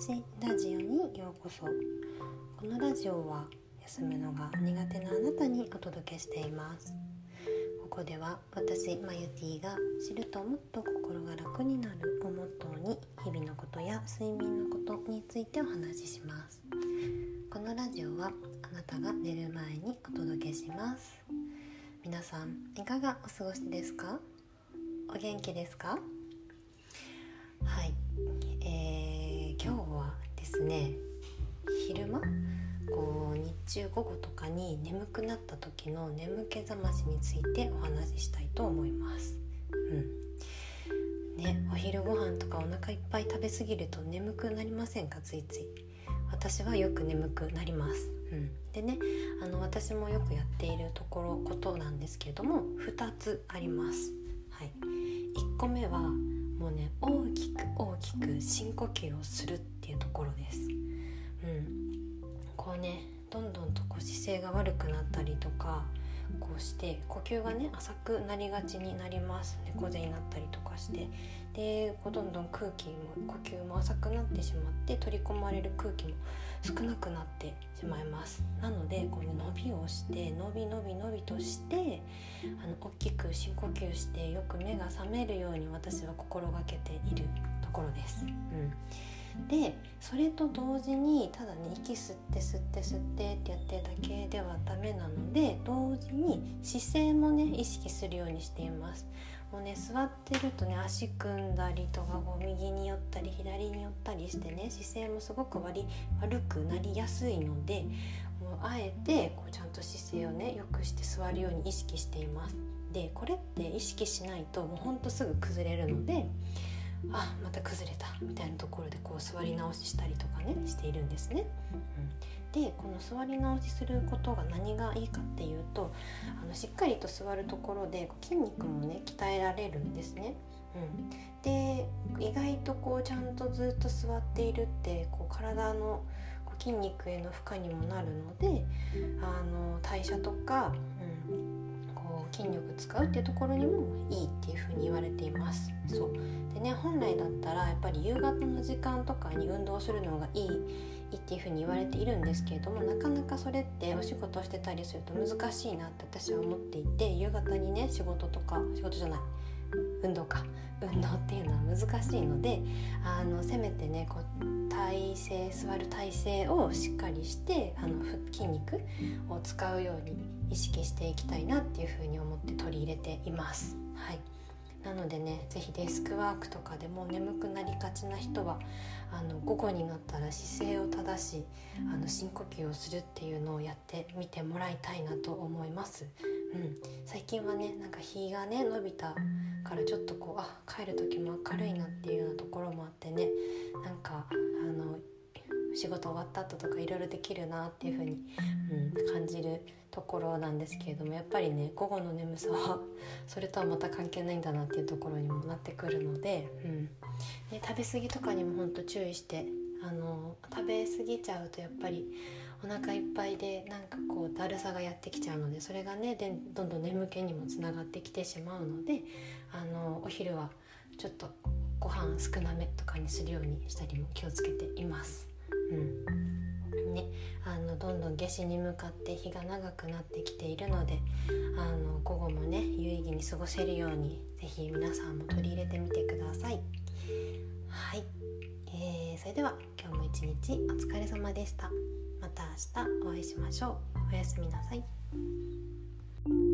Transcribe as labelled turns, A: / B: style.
A: ラジオにようこそこのラジオは休むのが苦手なあなたにお届けしています。ここでは私マユティが知るともっと心が楽になるをモットーに日々のことや睡眠のことについてお話しします。このラジオはあなたが寝る前にお届けします。皆さんいかがお過ごしですか？お元気ですか？はい、えー、ですね。昼間？こう日中午後とかに眠くなった時の眠気覚ましについてお話ししたいと思います。うん。ね、お昼ご飯とかお腹いっぱい食べ過ぎると眠くなりませんか？ついつい。私はよく眠くなります、うん、でねあの私もよくやっているところことなんですけれども2つあります、はい、1個目はもうね大きく大きく深呼吸をするっていうところです。うん、こうねどんどんとこう姿勢が悪くなったりとかこうして呼吸がね浅くなりがちになります猫背になったりとかして。でこうどんどん空気も呼吸も浅くなってしまって取り込まれる空気も少なくなってしまいます。なのでこう、伸びをして伸び伸び伸びとしてあの大きく深呼吸してよく目が覚めるように私は心がけているところ。でそれと同時にただね息吸って吸って吸ってってやってるだけではダメなので同時に姿勢もね意識するようにしています。もうね座ってるとね足組んだりとかこう右に寄ったり左に寄ったりしてね姿勢もすごく悪くなりやすいのでもうあえてこうちゃんと姿勢をね良くして座るように意識しています。でこれって意識しないともうほんとすぐ崩れるのであまた崩れたみたいなところでこう座り直ししたりとかねしているんですね。うん、でこの座り直しすることが何がいいかっていうとあのしっかりと座るところで筋肉もね鍛えられるんですね。うん、で意外とこうちゃんとずっと座っているってこう体の筋肉への負荷にもなるのであの代謝とか、うん、こう筋力使うっていうところにもいいっていう来だったらやっぱり夕方の時間とかに運動するのがいいっていうふうに言われているんですけれどもなかなかそれってお仕事してたりすると難しいなって私は思っていて夕方にね仕事とか仕事じゃない運動か運動っていうのは難しいのであのせめてねこう体勢座る体勢をしっかりしてあの筋肉を使うように意識していきたいなっていうふうに思って取り入れています。はいなのでね是非デスクワークとかでも眠くなりがちな人はあの午後になったら姿勢を正しあの深呼吸をするっていうのをやってみてもらいたいなと思います。うん、最近はねなんか日がね伸びたからちょっとこうあ帰る時も明るいなっていうようなところもあってねなんかあの仕事終わった後とかいろいろできるなっていう風に、うん、感じるところなんですけれどもやっぱりね午後の眠さは それとはまた関係ないんだなっていうところにもなってくるので、うんね、食べ過ぎとかにもほんと注意してあの食べ過ぎちゃうとやっぱりお腹いっぱいでなんかこうだるさがやってきちゃうのでそれがねでどんどん眠気にもつながってきてしまうのであのお昼はちょっとご飯少なめとかにするようにしたりも気をつけています。どんどん夏至に向かって日が長くなってきているのであの午後もね有意義に過ごせるように是非皆さんも取り入れてみてください。はい、えー、それでは今日も一日お疲れ様でした。また明日お会いしましょう。おやすみなさい。